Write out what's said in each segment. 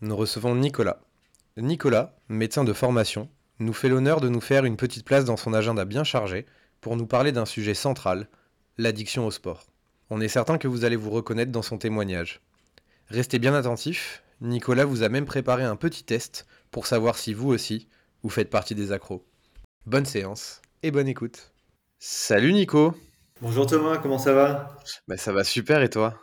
nous recevons Nicolas. Nicolas, médecin de formation, nous fait l'honneur de nous faire une petite place dans son agenda bien chargé pour nous parler d'un sujet central, l'addiction au sport. On est certain que vous allez vous reconnaître dans son témoignage. Restez bien attentifs, Nicolas vous a même préparé un petit test pour savoir si vous aussi, vous faites partie des accros. Bonne séance et bonne écoute. Salut Nico Bonjour Thomas, comment ça va? Bah, Ça va super et toi?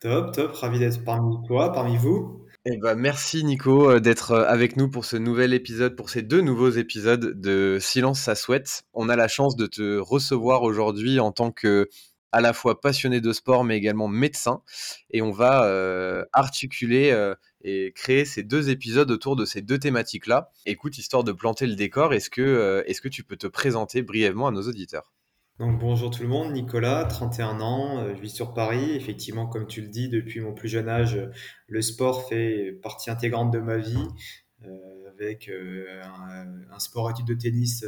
Top, top, ravi d'être parmi toi, parmi vous. Eh ben, merci Nico euh, d'être euh, avec nous pour ce nouvel épisode, pour ces deux nouveaux épisodes de Silence ça souhaite. On a la chance de te recevoir aujourd'hui en tant que à la fois passionné de sport mais également médecin et on va euh, articuler et créer ces deux épisodes autour de ces deux thématiques là. Écoute, histoire de planter le décor, est-ce que, est-ce que tu peux te présenter brièvement à nos auditeurs? Donc bonjour tout le monde, Nicolas, 31 ans, je vis sur Paris. Effectivement, comme tu le dis, depuis mon plus jeune âge, le sport fait partie intégrante de ma vie, avec un, un, sport étude de tennis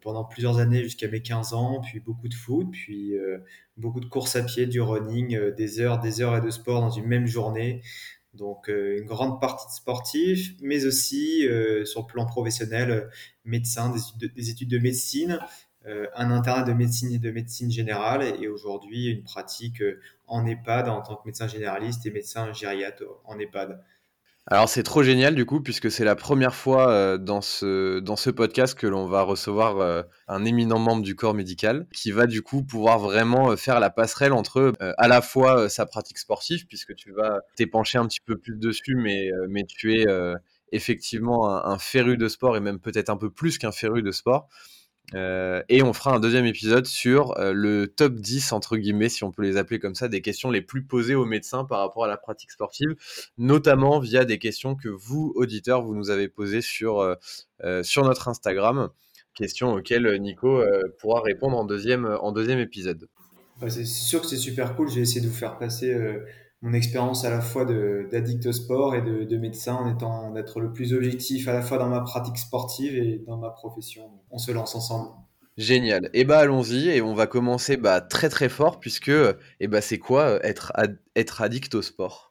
pendant plusieurs années jusqu'à mes 15 ans, puis beaucoup de foot, puis euh, beaucoup de courses à pied, du running, euh, des heures, des heures et de sport dans une même journée. Donc euh, une grande partie de sportif, mais aussi sur le plan professionnel, médecin, des, études de médecine, un internat de médecine et de médecine générale, et aujourd'hui une pratique en EHPAD en tant que médecin généraliste et médecin gériatre en EHPAD. Alors c'est trop génial du coup puisque c'est la première fois euh, dans ce dans ce podcast que l'on va recevoir euh, un éminent membre du corps médical qui va du coup pouvoir vraiment euh, faire la passerelle entre à la fois sa pratique sportive puisque tu vas t'épancher un petit peu plus dessus mais mais tu es effectivement un, un, féru de sport et même peut-être un peu plus qu'un féru de sport euh, et on fera un deuxième épisode sur euh, le top 10, entre guillemets, si on peut les appeler comme ça, des questions les plus posées aux médecins par rapport à la pratique sportive, notamment via des questions que vous, auditeurs, vous nous avez posées sur, euh, sur notre Instagram, questions auxquelles Nico pourra répondre en deuxième, en deuxième épisode. c'est sûr que c'est super cool, j'ai essayé de vous faire passer mon expérience à la fois d'addict au sport et de, de, médecin en étant d'être le plus objectif à la fois dans ma pratique sportive et dans ma profession. On se lance ensemble. Génial. Et eh bah allons-y et on va commencer bah, très très fort puisque et eh bah, c'est quoi euh, être, être addict au sport?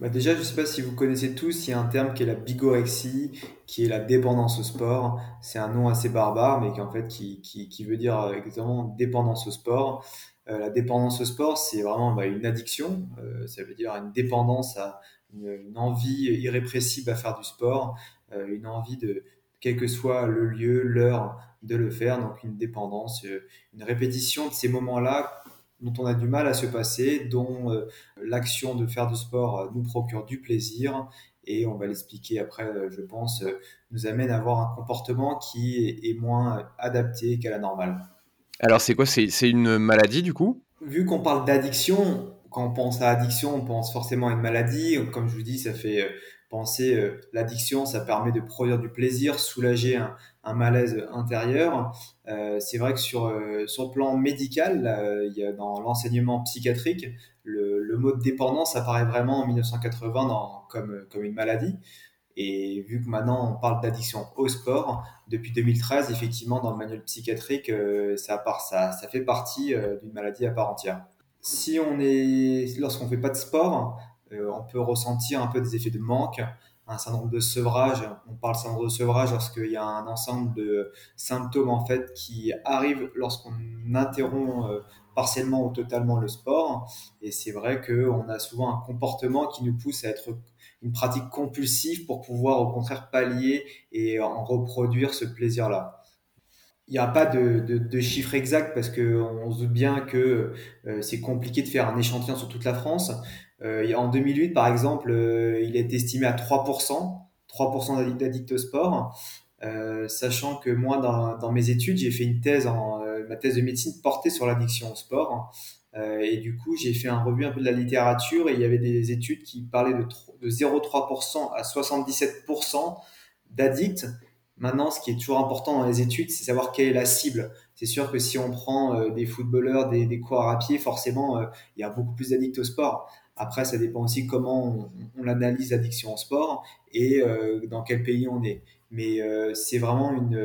Bah déjà, je ne sais pas si vous connaissez tous, il y a un terme qui est la bigorexie, qui est la dépendance au sport. C'est un nom assez barbare, mais qui en fait qui, qui, qui veut dire exactement dépendance au sport. Euh, la dépendance au sport, c'est vraiment bah, une addiction. Euh, ça veut dire une dépendance à une, envie irrépressible à faire du sport, euh, une envie de, quel que soit le lieu, l'heure de le faire. Donc une dépendance, une répétition de ces moments-là dont on a du mal à se passer, dont l'action de faire du sport nous procure du plaisir et on va l'expliquer après, je pense, nous amène à avoir un comportement qui est moins adapté qu'à la normale. Alors, c'est quoi? C'est une maladie du coup? Vu qu'on parle d'addiction, quand on pense à addiction, on pense forcément à une maladie. Comme je vous dis, ça fait euh, penser euh, l'addiction, ça permet de produire du plaisir, soulager un, malaise intérieur. Euh, c'est vrai que sur, le plan médical, il y a dans l'enseignement psychiatrique, le, mot dépendance apparaît vraiment en 1980 dans, comme, comme une maladie. Et vu que maintenant on parle d'addiction au sport, depuis 2013, effectivement, dans le manuel psychiatrique, euh, ça, fait partie euh, d'une maladie à part entière. Si on est, lorsqu'on fait pas de sport, euh, on peut ressentir un peu des effets de manque, un syndrome de sevrage. On parle syndrome de sevrage lorsqu'il y a un ensemble de symptômes en fait qui arrivent lorsqu'on interrompt partiellement ou totalement le sport. Et c'est vrai qu'on a souvent un comportement qui nous pousse à être une pratique compulsive pour pouvoir au contraire pallier et en reproduire ce plaisir-là. Il n'y a pas de, de, chiffre exact parce qu'on se doute bien que euh, c'est compliqué de faire un échantillon sur toute la France. Euh, en 2008, par exemple, euh, il est estimé à 3%, 3% d'addicts au sport. sachant que moi, dans, mes études, j'ai fait une thèse, en, ma thèse de médecine portée sur l'addiction au sport. et du coup, j'ai fait un revue un peu de la littérature et il y avait des études qui parlaient de, de 0,3% à 77% d'addicts. Maintenant, ce qui est toujours important dans les études, c'est savoir quelle est la cible. C'est sûr que si on prend euh, des footballeurs, des, des, coureurs à pied, forcément, euh, il y a beaucoup plus d'addicts au sport. Après, ça dépend aussi comment on, analyse l'addiction au sport et euh, dans quel pays on est. Mais c'est vraiment une,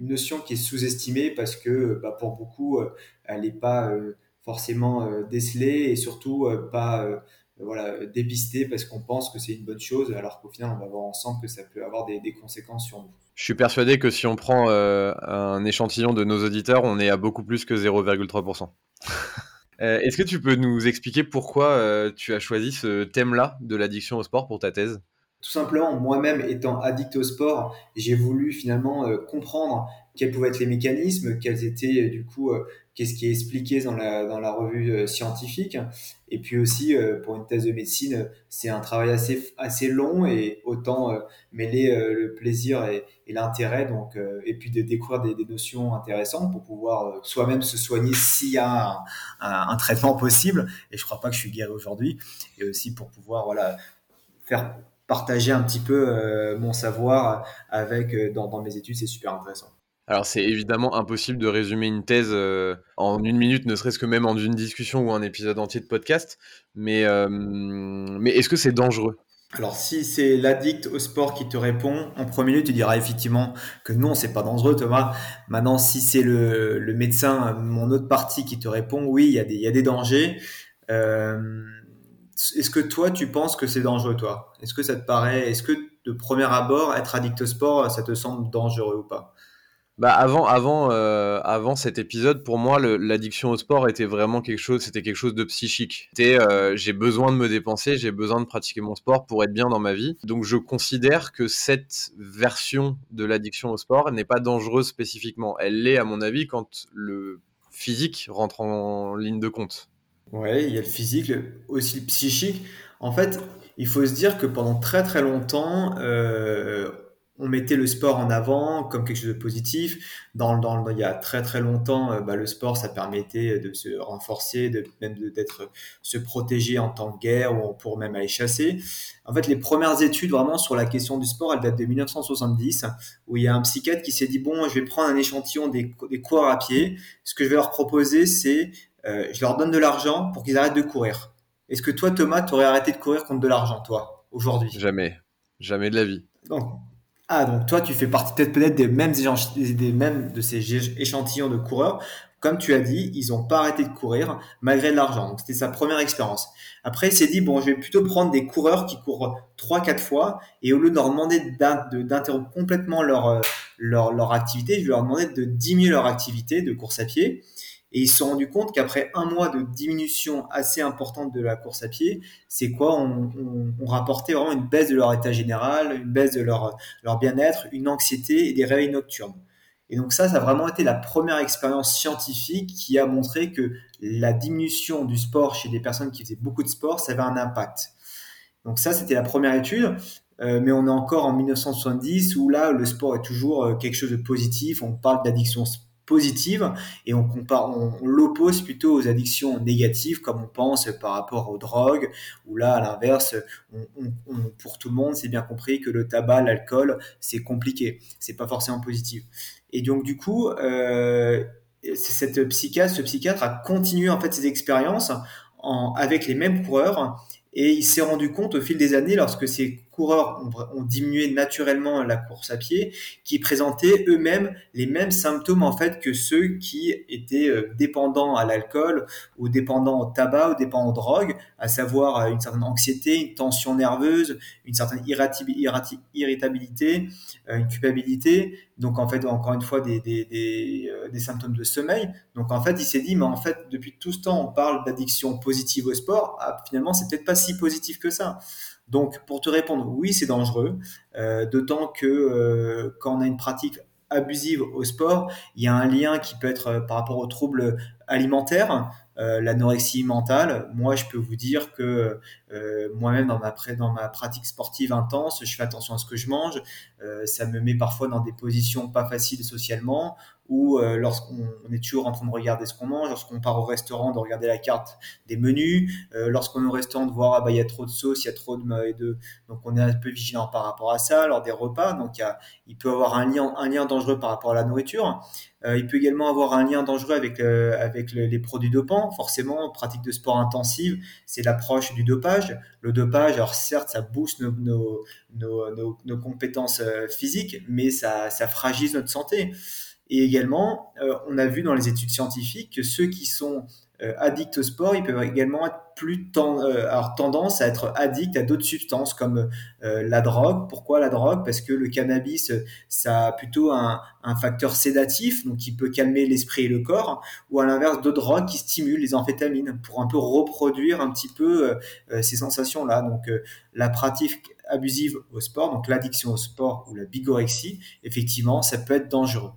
notion qui est sous-estimée parce que bah, pour beaucoup, elle n'est pas forcément décelée et surtout pas voilà, dépistée parce qu'on pense que c'est une bonne chose alors qu'au final, on va voir ensemble que ça peut avoir des, conséquences sur nous. Je suis persuadé que si on prend euh, un échantillon de nos auditeurs, on est à beaucoup plus que 0,3%. Euh, est-ce que tu peux nous expliquer pourquoi euh, tu as choisi ce thème-là de l'addiction au sport pour ta thèse? Tout simplement, moi-même étant addict au sport, j'ai voulu finalement comprendre quels pouvaient être les mécanismes, quels étaient du coup qu'est-ce qui est expliqué dans la, dans la revue euh, scientifique. Et puis aussi, euh, pour une thèse de médecine, c'est un travail assez, assez long et autant euh, mêler le plaisir et, l'intérêt, donc, et puis de découvrir des, notions intéressantes pour pouvoir soi-même se soigner s'il y a un, traitement possible. Et je crois pas que je suis guéri aujourd'hui. Et aussi pour pouvoir voilà, faire partager un petit peu mon savoir avec dans mes études, c'est super intéressant. Alors c'est évidemment impossible de résumer une thèse euh, en une minute, ne serait-ce que même en une discussion ou un épisode entier de podcast, mais, euh, est-ce que c'est dangereux? Alors si c'est l'addict au sport qui te répond, en premier lieu tu diras effectivement que non, c'est pas dangereux Thomas. Maintenant si c'est le, médecin, mon autre partie qui te répond, oui, il y a des, il y a des dangers. Euh, est-ce que toi tu penses que c'est dangereux toi? Est-ce que ça te paraît, est-ce que de premier abord, être addict au sport, ça te semble dangereux ou pas? Bah avant, avant, euh, avant cet épisode, pour moi, l'addiction au sport était vraiment quelque chose, c'était quelque chose de psychique. Euh, j'ai besoin de me dépenser, j'ai besoin de pratiquer mon sport pour être bien dans ma vie. Donc, je considère que cette version de l'addiction au sport n'est pas dangereuse spécifiquement. Elle l'est, à mon avis, quand le physique rentre en ligne de compte. Ouais, il y a le physique, aussi le psychique. En fait, il faut se dire que pendant très très longtemps, euh, on mettait le sport en avant comme quelque chose de positif. Dans, dans, il y a très très longtemps, euh, bah, le sport, ça permettait de se renforcer, de, même d'être se protéger en temps de guerre ou pour même aller chasser. En fait, les premières études vraiment sur la question du sport, elles datent de 1970, où il y a un psychiatre qui s'est dit bon, je vais prendre un échantillon des, des coureurs à pied. Ce que je vais leur proposer, c'est euh, je leur donne de l'argent pour qu'ils arrêtent de courir. Est-ce que toi, Thomas, tu aurais arrêté de courir contre de l'argent, toi, aujourd'hui? Jamais, jamais de la vie. Donc, ah, donc toi, tu fais partie peut-être peut-être des mêmes, des mêmes de ces échantillons de coureurs. Comme tu as dit, ils n'ont pas arrêté de courir malgré de l'argent. Donc c'était sa première expérience. Après, il s'est dit, bon, je vais plutôt prendre des coureurs qui courent 3-4 fois et au lieu de leur demander d'interrompre complètement leur, euh, leur, leur activité, je vais leur demander de diminuer leur activité de course à pied et ils se sont rendus compte qu'après un mois de diminution assez importante de la course à pied, c'est quoi on, rapportait vraiment une baisse de leur état général, une baisse de leur, leur bien-être, une anxiété et des réveils nocturnes. Et donc ça, ça a vraiment été la première expérience scientifique qui a montré que la diminution du sport chez des personnes qui faisaient beaucoup de sport, ça avait un impact. Donc ça, c'était la première étude. Euh, mais on est encore en 1970 où là, le sport est toujours euh, quelque chose de positif. On parle d'addiction positive et on compare, on, l'oppose plutôt aux addictions négatives comme on pense par rapport aux drogues où là à l'inverse, pour tout le monde c'est bien compris que le tabac, l'alcool c'est compliqué, c'est pas forcément positif. Et donc du coup, euh, cette psychiatre, ce psychiatre a continué en fait ses expériences en, avec les mêmes coureurs et il s'est rendu compte au fil des années, lorsque ces coureurs ont, diminué naturellement la course à pied, qu'ils présentaient eux-mêmes les mêmes symptômes en fait que ceux qui étaient euh, dépendants à l'alcool ou dépendants au tabac ou dépendants aux drogues, à savoir euh, une certaine anxiété, une tension nerveuse, une certaine irritabilité, euh, une culpabilité. Donc en fait, encore une fois, des symptômes de sommeil. Donc en fait, il s'est dit, mais en fait, depuis tout ce temps, on parle d'addiction positive au sport. Ah, finalement, c'est peut-être pas si positif que ça. Donc, pour te répondre, oui, c'est dangereux, euh, d'autant que euh, quand on a une pratique abusive au sport, il y a un lien qui peut être euh, par rapport aux troubles alimentaires. l'anorexie mentale, moi je peux vous dire que moi-même dans ma, dans ma pratique sportive intense, je fais attention à ce que je mange. ça me met parfois dans des positions pas faciles socialement ou euh, lorsqu'on est toujours en train de regarder ce qu'on mange, lorsqu'on part au restaurant, de regarder la carte des menus, euh, lorsqu'on est au restaurant, de voir ah bah il y a trop de sauce, il y a trop de, de donc on est un peu vigilant par rapport à ça lors des repas, donc il, peut avoir un lien, un lien dangereux par rapport à la nourriture. Euh, il peut également avoir un lien dangereux avec, avec les produits dopants. Forcément, pratique de sport intensive, c'est l'approche du dopage. Le dopage, alors certes, ça booste nos, nos, nos, nos compétences physiques, mais ça, ça fragilise notre santé. Et également, euh, on a vu dans les études scientifiques que ceux qui sont euh, addicts au sport, ils peuvent également être plus euh, avoir tendance à être addicts à d'autres substances comme la drogue. Pourquoi la drogue? Parce que le cannabis, ça a plutôt un, un facteur sédatif, donc qui peut calmer l'esprit et le corps, ou à l'inverse d'autres drogues qui stimulent les amphétamines pour un peu reproduire un petit peu ces sensations-là. Donc la pratique abusive au sport, donc l'addiction au sport ou la bigorexie, effectivement, ça peut être dangereux.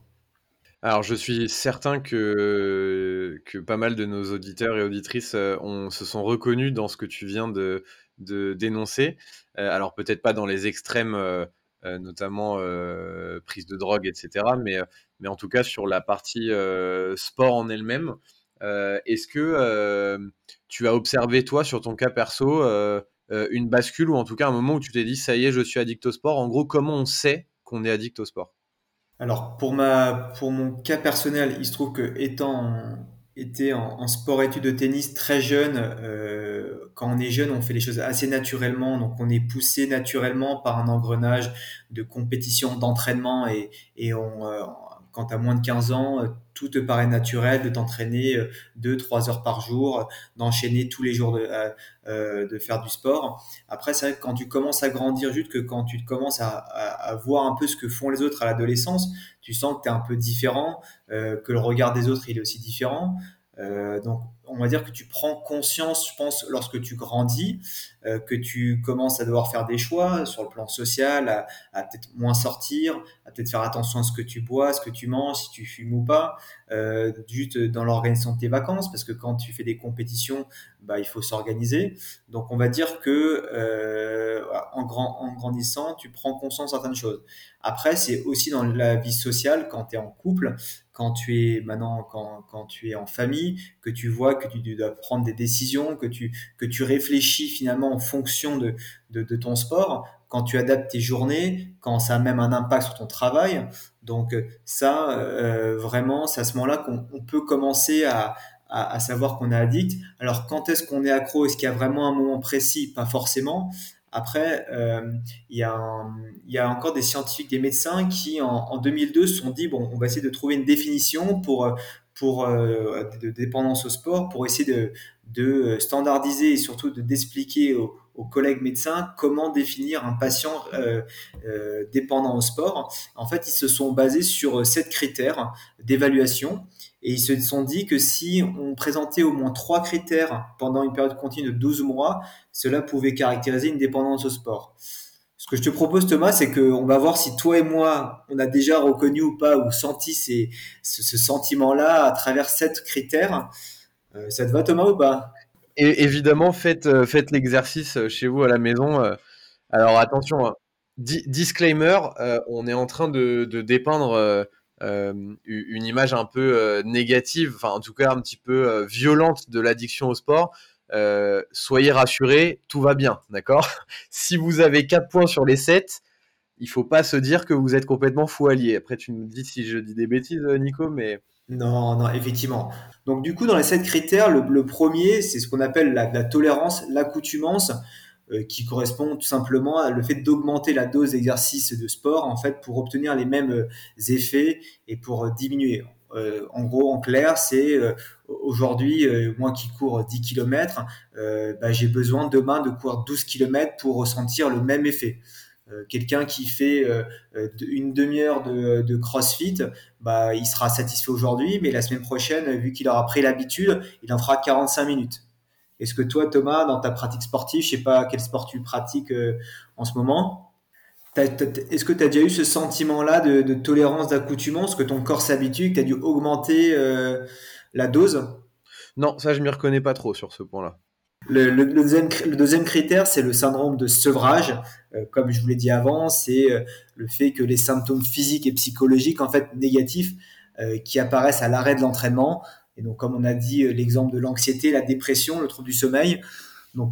Alors, je suis certain que, que pas mal de nos auditeurs et auditrices euh, se sont reconnus dans ce que tu viens de, de dénoncer. Euh, alors, peut-être pas dans les extrêmes, euh, notamment prise de drogue, etc., mais, mais en tout cas sur la partie sport en elle-même. Est-ce que tu as observé, toi, sur ton cas perso, une bascule ou en tout cas un moment où tu t'es dit, ça y est, je suis addict au sport? En gros, comment on sait qu'on est addict au sport? Alors pour ma pour mon cas personnel, il se trouve que étant été en, sport études de tennis très jeune, euh, quand on est jeune, on fait les choses assez naturellement, donc on est poussé naturellement par un engrenage de compétition, d'entraînement et, et on, euh, quand tu as moins de 15 ans, euh, tout te paraît naturel de t'entraîner 2-3 heures par jour, d'enchaîner tous les jours de, faire du sport. Après, c'est vrai que quand tu commences à grandir, juste que quand tu commences à, à, voir un peu ce que font les autres à l'adolescence, tu sens que tu es un peu différent, que le regard des autres il est aussi différent. donc on va dire que tu prends conscience, je pense, lorsque tu grandis, euh, que tu commences à devoir faire des choix sur le plan social, à, peut-être moins sortir, à peut-être faire attention à ce que tu bois, ce que tu manges, si tu fumes ou pas, euh, juste dans l'organisation de tes vacances, parce que quand tu fais des compétitions, bah, il faut s'organiser. Donc on va dire que euh, en, grand, en grandissant, tu prends conscience de certaines choses. Après, c'est aussi dans la vie sociale, quand tu es en couple, quand tu es maintenant quand, quand, tu es en famille, que tu vois que tu dois prendre des décisions, que tu, que tu réfléchis finalement en fonction de, de, ton sport, quand tu adaptes tes journées, quand ça a même un impact sur ton travail. Donc ça, euh, vraiment, c'est à ce moment-là qu'on peut commencer à, à, savoir qu'on est addict. Alors quand est-ce qu'on est accro? Est-ce qu'il y a vraiment un moment précis? Pas forcément. Après, euh, il, y y a encore des scientifiques, des médecins qui, en, en 2002, se sont dit, bon, on va essayer de trouver une définition pour, pour euh, de dépendance au sport, pour essayer de, de standardiser et surtout de d'expliquer aux, aux, collègues médecins comment définir un patient euh, euh, dépendant au sport. En fait, ils se sont basés sur sept critères d'évaluation et ils se sont dit que si on présentait au moins trois critères pendant une période continue de 12 mois, cela pouvait caractériser une dépendance au sport. Ce que je te propose, Thomas, c'est qu'on va voir si toi et moi, on a déjà reconnu ou pas ou senti ce, sentiment-là à travers sept critères. Euh, ça te va, Thomas, ou pas? Évidemment, faites, euh, l'exercice euh, chez vous à la maison. Alors attention, hein. disclaimer, on est en train de, de dépeindre une image un peu négative, enfin en tout cas un petit peu violente de l'addiction au sport, soyez rassurés, tout va bien, d'accord? Si vous avez 4 points sur les 7, il faut pas se dire que vous êtes complètement fou allié. Après, tu me dis si je dis des bêtises, Nico, mais... Non, non, effectivement. Donc du coup, dans les 7 critères, le, premier, c'est ce qu'on appelle la, la tolérance, l'accoutumance. Euh, qui correspond tout simplement à le fait d'augmenter la dose d'exercice de sport en fait pour obtenir les mêmes euh, effets et pour euh, en gros, en clair, c'est aujourd'hui, moi qui cours 10 km, bah, j'ai besoin demain de courir 12 km pour ressentir le même effet. Quelqu'un qui fait une demi-heure de, CrossFit, bah, il sera satisfait aujourd'hui, mais la semaine prochaine, vu qu'il aura pris l'habitude, il en fera 45 minutes. Est-ce que toi, Thomas, dans ta pratique sportive, je sais pas quel sport tu pratiques euh, en ce moment, est-ce que tu as déjà eu ce sentiment-là de, tolérance d'accoutumance, que ton corps s'habitue, que tu as dû augmenter euh, la dose? Non, ça, je m'y reconnais pas trop sur ce point-là. Le, deuxième, critère, c'est le syndrome de sevrage. Euh, comme je vous l'ai dit avant, c'est euh, le fait que les symptômes physiques et psychologiques, en fait, négatifs, qui apparaissent à l'arrêt de l'entraînement. Et donc, comme on a dit, l'exemple de l'anxiété, la dépression, le trouble du sommeil. Donc,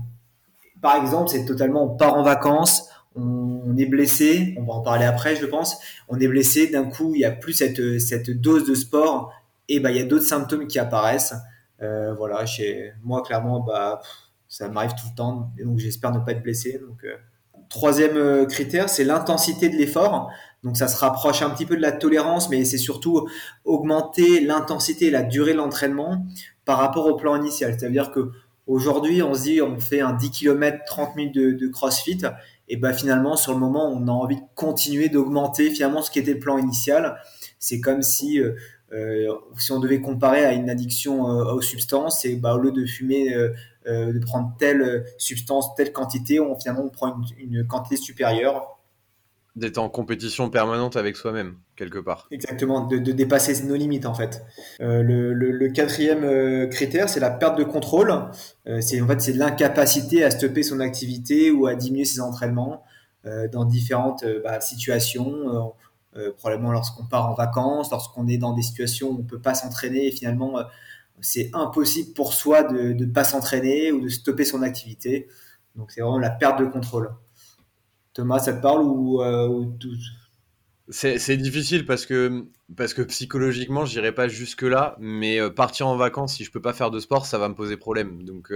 par exemple, c'est totalement, on part en vacances, on, est blessé, on va en parler après, je pense. On est blessé, d'un coup, il n'y a plus cette, dose de sport, et ben, il y a d'autres symptômes qui apparaissent. Euh, voilà, chez moi, clairement, bah, ça m'arrive tout le temps, et donc j'espère ne pas être blessé. Euh. Troisième euh, critère, c'est l'intensité de l'effort. Donc ça se rapproche un petit peu de la tolérance, mais c'est surtout augmenter l'intensité et la durée de l'entraînement par rapport au plan initial. C'est-à-dire que aujourd'hui, on se dit on fait un 10 km, 30 minutes de, CrossFit, et ben finalement sur le moment, on a envie de continuer d'augmenter finalement ce qui était le plan initial. C'est comme si euh, si on devait comparer à une addiction euh, aux substances, et bah, au lieu de fumer, euh, de prendre telle substance, telle quantité, on, finalement on prend une, quantité supérieure. D'être en compétition permanente avec soi-même, quelque part. Exactement, de, dépasser nos limites en fait. le, quatrième critère, c'est la perte de contrôle. c'est en fait l'incapacité à stopper son activité ou à diminuer ses entraînements dans différentes bah, situations euh, probablement lorsqu'on part en vacances, lorsqu'on est dans des situations où on ne peut pas s'entraîner et finalement euh, c'est impossible pour soi de ne pas s'entraîner ou de stopper son activité. Donc c'est vraiment la perte de contrôle. Thomas, ça te parle ou, euh, C'est difficile parce que, parce que psychologiquement, je n'irai pas jusque-là, mais partir en vacances, si je ne peux pas faire de sport, ça va me poser problème. Donc,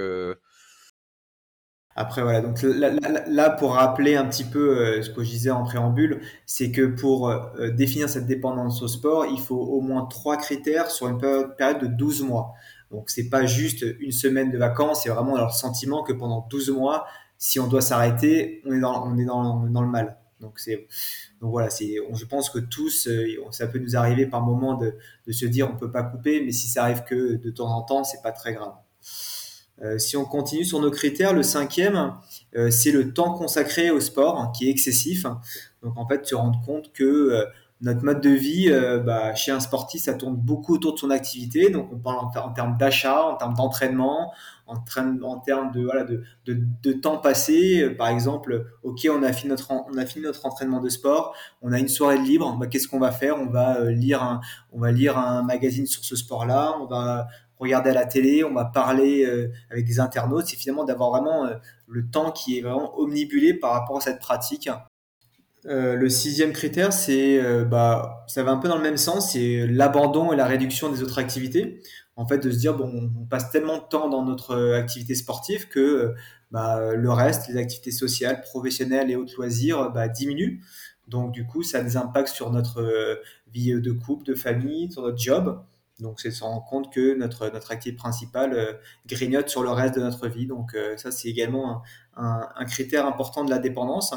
après, voilà, donc là, pour rappeler un petit peu euh, ce que je disais en préambule, c'est que pour euh, définir cette dépendance au sport, il faut au moins trois critères sur une période de 12 mois. Donc, c'est pas juste une semaine de vacances, c'est vraiment leur sentiment que pendant 12 mois, si on doit s'arrêter, on est dans, le mal. Donc, c'est, donc voilà, c'est, je pense que tous, euh, ça peut nous arriver par moment de, se dire on peut pas couper, mais si ça arrive que de temps en temps, c'est pas très grave. Euh, si on continue sur nos critères, le cinquième, euh, c'est le temps consacré au sport hein, qui est excessif. Donc en fait, se rendre compte que notre mode de vie, bah, chez un sportif, ça tourne beaucoup autour de son activité. Donc on parle en, termes d'achat, en termes d'entraînement, en, termes de, voilà, de, de, temps passé. Par exemple, ok, on a fini notre, on a fini notre entraînement de sport, on a une soirée de libre. Bah, Qu'est-ce qu'on va faire? On va lire un, on va lire un magazine sur ce sport-là. On va regarder à la télé, on va parler euh, avec des internautes, c'est finalement d'avoir vraiment euh, le temps qui est vraiment omnibulé par rapport à cette pratique. Euh, le sixième critère, c'est, bah, ça va un peu dans le même sens, c'est l'abandon et la réduction des autres activités. En fait, de se dire, bon, on passe tellement de temps dans notre activité sportive que bah, le reste, les activités sociales, professionnelles et autres loisirs, bah, diminuent. Donc, du coup, ça a des impacts sur notre vie de couple, de famille, sur notre job. Donc, c'est se rendre compte que notre, notre activité principale euh, grignote sur le reste de notre vie. Donc, euh, ça, c'est également un, critère important de la dépendance.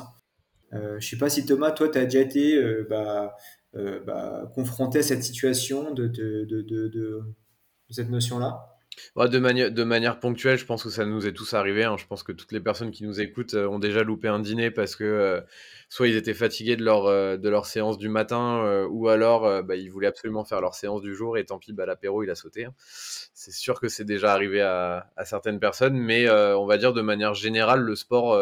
Euh, je sais pas si Thomas, toi, tu as déjà été bah, bah, confronté à cette situation de, cette notion-là? De, manière, ponctuelle, je pense que ça nous est tous arrivé. Hein. Je pense que toutes les personnes qui nous écoutent euh, ont déjà loupé un dîner parce que euh, soit ils étaient fatigués de leur, euh, séance du matin ou alors bah, ils voulaient absolument faire leur séance du jour et tant pis, l'apéro il a sauté. Hein. C'est sûr que c'est déjà arrivé à, certaines personnes, mais on va dire de manière générale, le sport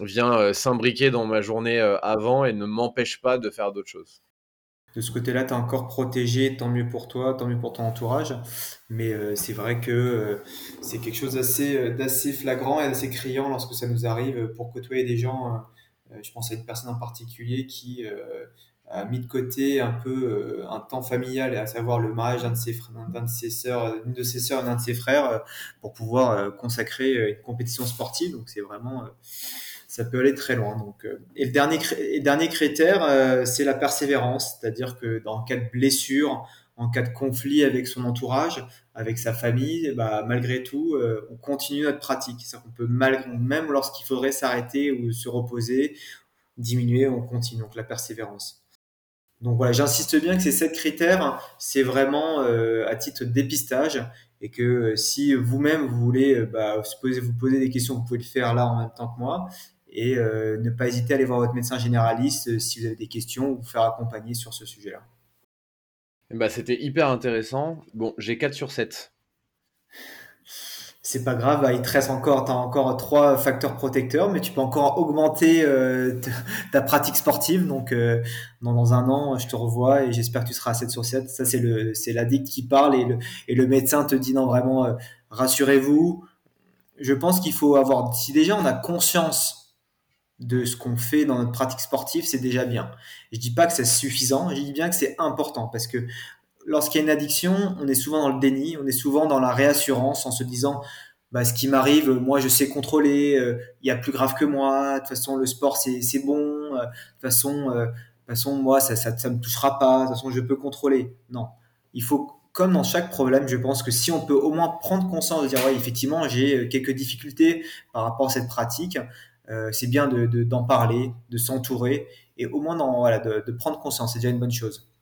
vient s'imbriquer dans ma journée avant et ne m'empêche pas de faire d'autres choses de ce côté-là, tu es encore protégé, tant mieux pour toi, tant mieux pour ton entourage. Mais euh, c'est vrai que euh, c'est quelque chose d'assez, euh, flagrant et d'assez criant lorsque ça nous arrive pour côtoyer des gens. je pense à une personne en particulier qui a mis de côté un peu un temps familial, à savoir le mariage d'un de ses, d'un de ses sœurs, d'une de ses sœurs d'un de ses frères, pour pouvoir consacrer une compétition sportive. Donc c'est vraiment ça peut aller très loin. Donc, euh, et le dernier, dernier critère, euh, c'est la persévérance, c'est-à-dire que dans cas de blessure, en cas de conflit avec son entourage, avec sa famille, bah, malgré tout, euh, on continue notre pratique. C'est-à-dire qu'on peut, malgré, même lorsqu'il faudrait s'arrêter ou se reposer, diminuer, on continue. Donc la persévérance. Donc voilà, j'insiste bien que ces sept critères, c'est vraiment à titre de dépistage et que si vous-même vous voulez bah, vous poser des questions, vous pouvez le faire là en même temps que moi et euh, ne pas hésiter à aller voir votre médecin généraliste euh, si vous avez des questions ou vous faire accompagner sur ce sujet-là. Bah, C'était hyper intéressant. Bon, j'ai 4 sur 7. c'est pas grave, il te reste encore, as encore trois facteurs protecteurs, mais tu peux encore augmenter euh, ta pratique sportive. Donc, dans, un an, je te revois et j'espère que tu seras à 7 sur 7. Ça, c'est l'addict qui parle et le, et le médecin te dit non, vraiment, rassurez-vous. Je pense qu'il faut avoir, si déjà on a conscience de ce qu'on fait dans notre pratique sportive, c'est déjà bien. Je dis pas que c'est suffisant, je dis bien que c'est important parce que lorsqu'il y a une addiction, on est souvent dans le déni, on est souvent dans la réassurance en se disant bah, ce qui m'arrive, moi je sais contrôler, euh, il y a plus grave que moi, de toute façon le sport c'est bon, euh, de toute façon, euh, façon moi ça, ça, ça me touchera pas, de toute façon je peux contrôler. Non, il faut comme dans chaque problème, je pense que si on peut au moins prendre conscience de dire ouais effectivement j'ai quelques difficultés par rapport à cette pratique, c'est bien d'en de, d'en parler, de s'entourer et au moins voilà, de, de prendre conscience, c'est déjà une bonne chose.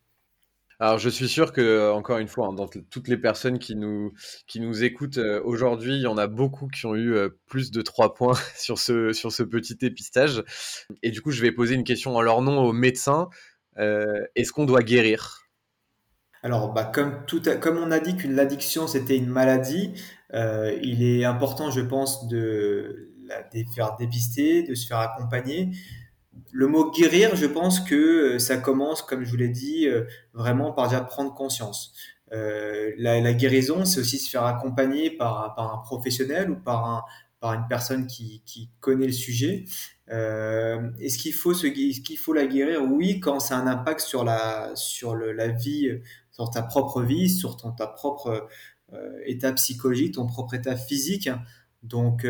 Alors, je suis sûr que, encore une fois, hein, dans toutes les personnes qui nous, qui nous écoutent euh, aujourd'hui, il y en a beaucoup qui ont eu euh, plus de trois points sur ce, sur ce petit épistage. Et du coup, je vais poser une question en leur nom aux médecins. Euh, est-ce qu'on doit guérir? Alors, bah, comme, tout comme on a dit qu'une addiction c'était une maladie, il est important, je pense, de la de faire dépister, de se faire accompagner le mot guérir, je pense que euh, ça commence, comme je vous l'ai dit, euh, vraiment par déjà prendre conscience. Euh, la, guérison, c'est aussi se faire accompagner par, un professionnel ou par, un, par une personne qui, connaît le sujet. est-ce qu'il faut, ce, qu'il faut la guérir? Oui, quand ça a un impact sur la, vie, sur ta propre vie, sur ton, ta propre état psychologique, ton propre état physique. Donc,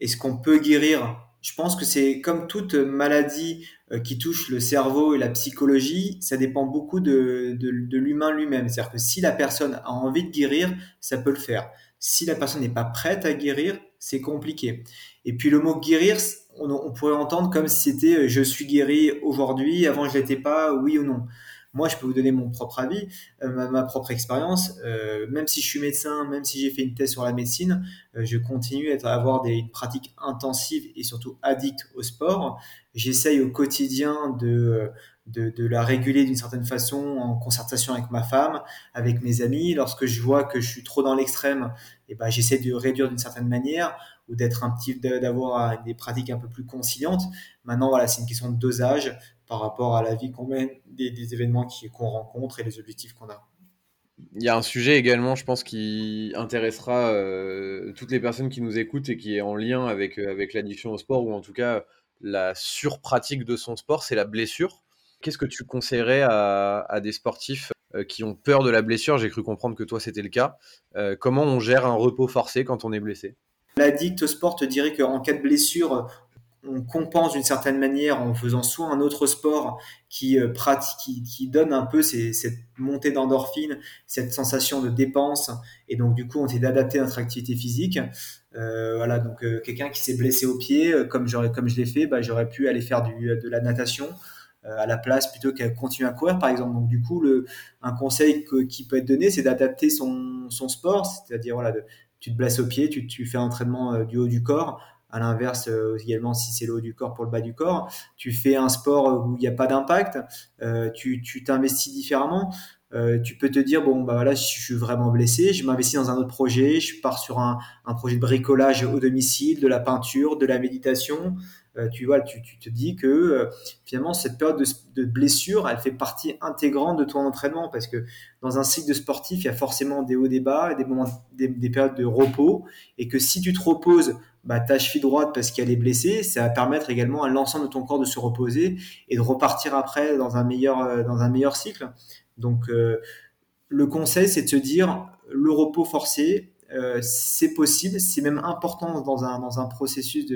est-ce qu'on peut guérir? Je pense que c'est comme toute maladie euh, qui touche le cerveau et la psychologie, ça dépend beaucoup de, de, l'humain lui-même. C'est-à-dire que si la personne a envie de guérir, ça peut le faire. Si la personne n'est pas prête à guérir, c'est compliqué. Et puis le mot guérir, on, on pourrait entendre comme si c'était euh, je suis guéri aujourd'hui, avant je l'étais pas, oui ou non. Moi, je peux vous donner mon propre avis, euh, ma, propre expérience. Euh, même si je suis médecin, même si j'ai fait une thèse sur la médecine, euh, je continue à avoir des pratiques intensives et surtout addict au sport. J'essaye au quotidien de, de, la réguler d'une certaine façon en concertation avec ma femme, avec mes amis. Lorsque je vois que je suis trop dans l'extrême, eh ben, j'essaie de réduire d'une certaine manière ou d'être un petit, d'avoir des pratiques un peu plus conciliantes. Maintenant, voilà, c'est une question de dosage par rapport à la vie qu'on mène, des, événements qu'on rencontre et les objectifs qu'on a. Il y a un sujet également, je pense, qui intéressera euh, toutes les personnes qui nous écoutent et qui est en lien avec, euh, avec l'addiction au sport ou en tout cas la surpratique de son sport, c'est la blessure. Qu'est-ce que tu conseillerais à, des sportifs euh, qui ont peur de la blessure? J'ai cru comprendre que toi, c'était le cas. comment on gère un repos forcé quand on est blessé? L'addict au sport te dirait qu'en cas de blessure, on compense d'une certaine manière en faisant soit un autre sport qui euh, pratique, qui, donne un peu cette montée d'endorphine, cette sensation de dépense, et donc du coup on essaie d'adapter notre activité physique. Euh, voilà, donc euh, quelqu'un qui s'est blessé au pied, comme j'aurais, comme je l'ai fait, bah, j'aurais pu aller faire du, de la natation à la place plutôt qu'à continuer à courir par exemple. Donc du coup, le, un conseil qui peut être donné, c'est d'adapter son, son sport, c'est-à-dire voilà, tu te blesses au pied, tu, tu fais un entraînement du haut du corps à l'inverse, euh, également, si c'est le haut du corps pour le bas du corps, tu fais un sport où il n'y a pas d'impact, euh, tu t'investis différemment. Euh, tu peux te dire bon bah voilà je suis vraiment blessé je m'investis dans un autre projet je pars sur un, un, projet de bricolage au domicile de la peinture de la méditation tu vois tu, te dis que euh, finalement cette période de, blessure elle fait partie intégrante de ton entraînement parce que dans un cycle de sportif il y a forcément des hauts des bas des moments des, des périodes de repos et que si tu te reposes bah, ta cheville droite parce qu'elle est blessée, ça va permettre également à l'ensemble de ton corps de se reposer et de repartir après dans un meilleur, euh, dans un meilleur cycle. Donc, euh, le conseil, c'est de se dire, le repos forcé, euh, c'est possible, c'est même important dans un, dans un processus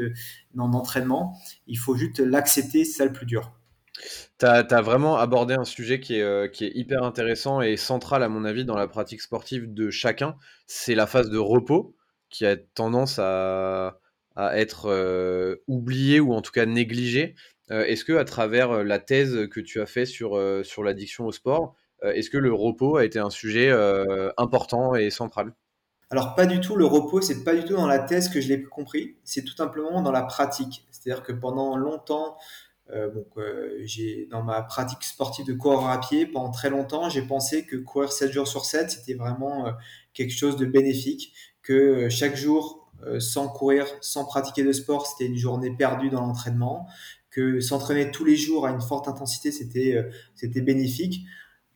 d'entraînement. Il faut juste l'accepter, c'est ça le plus dur. Tu as, vraiment abordé un sujet qui est, qui est hyper intéressant et central, à mon avis, dans la pratique sportive de chacun. C'est la phase de repos qui a tendance à, à être euh, oublié ou en tout cas négligé. Euh, est-ce que à travers euh, la thèse que tu as fait sur, sur l'addiction au sport, est-ce que le repos a été un sujet important et central? Alors pas du tout, le repos, c'est pas du tout dans la thèse que je l'ai compris, c'est tout simplement dans la pratique. C'est-à-dire que pendant longtemps, donc, j'ai dans ma pratique sportive de coureur à pied, pendant très longtemps, j'ai pensé que courir 7 jours sur 7, c'était vraiment quelque chose de bénéfique, que chaque jour, sans courir, sans pratiquer de sport, c'était une journée perdue dans l'entraînement, que s'entraîner tous les jours à une forte intensité, c'était c'était bénéfique.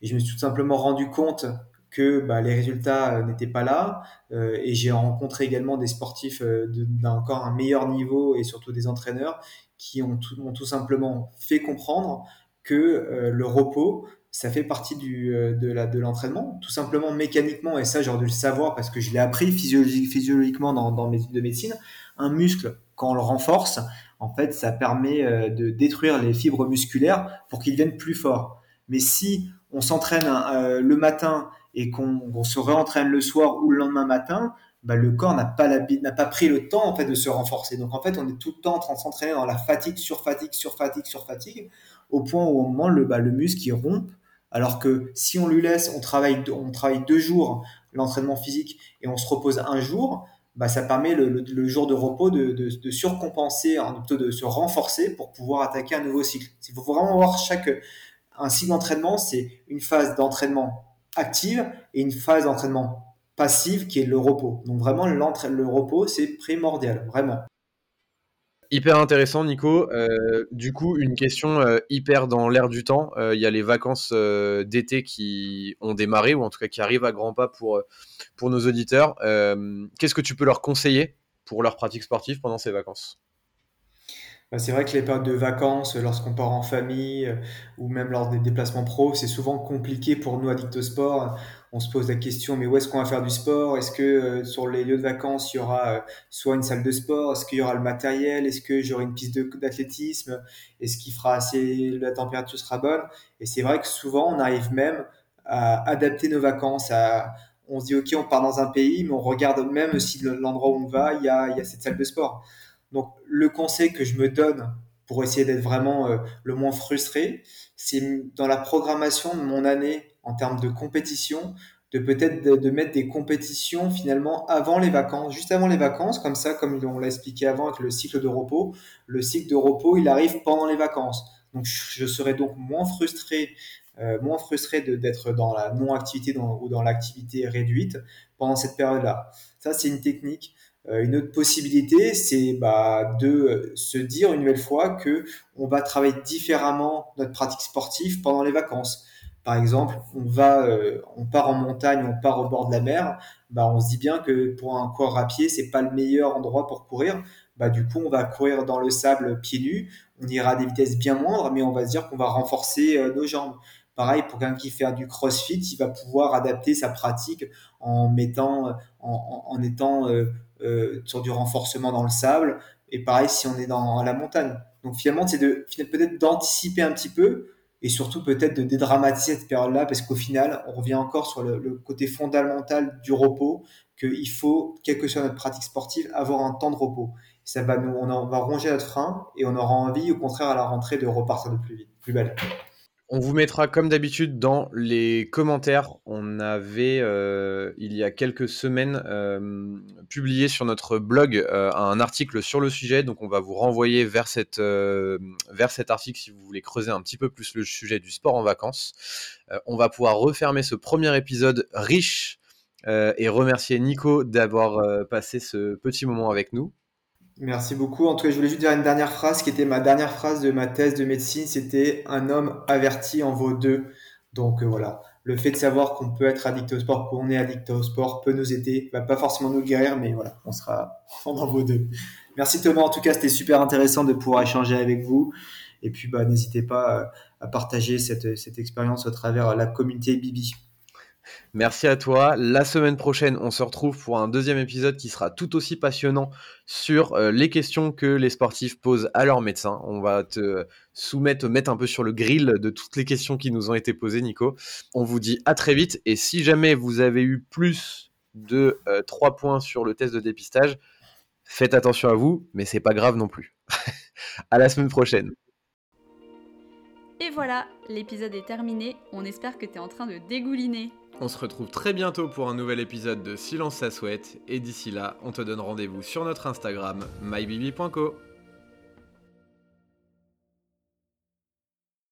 Et je me suis tout simplement rendu compte que bah, les résultats n'étaient pas là. et j'ai rencontré également des sportifs d'un encore un meilleur niveau et surtout des entraîneurs qui ont tout, ont tout simplement fait comprendre que le repos, ça fait partie du, euh, de l'entraînement, tout simplement mécaniquement, et ça j'aurais dû le savoir parce que je l'ai appris physiologiquement dans, dans mes études de médecine, un muscle, quand on le renforce, en fait, ça permet euh, de détruire les fibres musculaires pour qu'ils deviennent plus forts. Mais si on s'entraîne euh, le matin et qu'on se réentraîne le soir ou le lendemain matin, bah, le corps n'a pas, pas pris le temps en fait de se renforcer. Donc en fait, on est tout le temps en train de s'entraîner dans la fatigue, sur fatigue, sur fatigue, sur fatigue, au point où au moment le, bah, le muscle qui rompt alors que si on lui laisse, on travaille, on travaille deux jours l'entraînement physique et on se repose un jour, bah, ça permet le, jour de repos de, surcompenser, plutôt de se renforcer pour pouvoir attaquer un nouveau cycle. Il faut vraiment voir chaque un cycle d'entraînement, c'est une phase d'entraînement active et une phase d'entraînement passive qui est le repos. Donc vraiment, le repos, c'est primordial, vraiment. Hyper intéressant, Nico. Euh, du coup, une question euh, hyper dans l'air du temps. Euh, il y a les vacances d'été qui ont démarré, ou en tout cas qui arrivent à grands pas pour, pour nos auditeurs. Qu'est-ce que tu peux leur conseiller pour leur pratique sportive pendant ces vacances? Bah, c'est vrai que les périodes de vacances, lorsqu'on part en famille ou même lors des déplacements pro, c'est souvent compliqué pour nous addicts au sport. On se pose la question, mais où est-ce qu'on va faire du sport? Est-ce que euh, sur les lieux de vacances, il y aura euh, soit une salle de sport? Est-ce qu'il y aura le matériel? Est-ce que j'aurai une piste d'athlétisme? Est-ce qu'il fera assez, la température sera bonne? Et c'est vrai que souvent, on arrive même à adapter nos vacances. À, on se dit, OK, on part dans un pays, mais on regarde même si l'endroit où on va, il y a, il y a cette salle de sport. Donc, le conseil que je me donne pour essayer d'être vraiment euh, le moins frustré, c'est dans la programmation de mon année en termes de compétition, de peut-être de, mettre des compétitions finalement avant les vacances, juste avant les vacances, comme ça, comme on l'a expliqué avant avec le cycle de repos. Le cycle de repos, il arrive pendant les vacances. Donc je serais donc moins frustré, euh, moins frustré d'être dans la non-activité ou dans l'activité réduite pendant cette période-là. Ça, c'est une technique. Euh, une autre possibilité, c'est bah, de se dire une nouvelle fois que on va travailler différemment notre pratique sportive pendant les vacances. Par exemple, on va, euh, on part en montagne, on part au bord de la mer, bah, on se dit bien que pour un corps à pied, c'est pas le meilleur endroit pour courir. Bah, du coup, on va courir dans le sable pieds nus, on ira à des vitesses bien moindres, mais on va se dire qu'on va renforcer euh, nos jambes. Pareil, pour quelqu'un qui fait du crossfit, il va pouvoir adapter sa pratique en mettant, en, étant euh, sur du renforcement dans le sable. Et pareil, si on est dans la montagne. Donc finalement, c'est peut-être d'anticiper un petit peu et surtout peut-être de dédramatiser cette période-là parce qu'au final, on revient encore sur le, côté fondamental du repos, qu'il faut, quelle que soit notre pratique sportive, avoir un temps de repos. Ça va nous, on, va ronger notre frein et on aura envie, au contraire, à la rentrée, de repartir de plus vite, plus belle. On vous mettra comme d'habitude dans les commentaires. On avait euh, il y a quelques semaines euh, publié sur notre blog euh, un article sur le sujet, donc on va vous renvoyer vers, cette, vers cet article si vous voulez creuser un petit peu plus le sujet du sport en vacances. on va pouvoir refermer ce premier épisode riche et remercier Nico d'avoir passé ce petit moment avec nous. Merci beaucoup. En tout cas, je voulais juste dire une dernière phrase qui était ma dernière phrase de ma thèse de médecine. C'était un homme averti en vaut deux. Donc euh, voilà, le fait de savoir qu'on peut être addict au sport, qu'on est addict au sport, peut nous aider. Va pas forcément nous guérir, mais voilà, on sera en vaut deux. Merci Thomas. En tout cas, c'était super intéressant de pouvoir échanger avec vous. Et puis, bah, n'hésitez pas euh, à partager cette, cette expérience au travers la communauté Bibi. Merci à toi. La semaine prochaine, on se retrouve pour un deuxième épisode qui sera tout aussi passionnant sur euh, les questions que les sportifs posent à leurs médecins. On va te soumettre, mettre un peu sur le grill de toutes les questions qui nous ont été posées, Nico. On vous dit à très vite. Et si jamais vous avez eu plus de 3 euh, points sur le test de dépistage, faites attention à vous, mais c'est pas grave non plus. à la semaine prochaine. Et voilà, l'épisode est terminé. On espère que tu es en train de dégouliner. On se retrouve très bientôt pour un nouvel épisode de Silence ça souhaite et d'ici là, on te donne rendez-vous sur notre Instagram mybibi.co.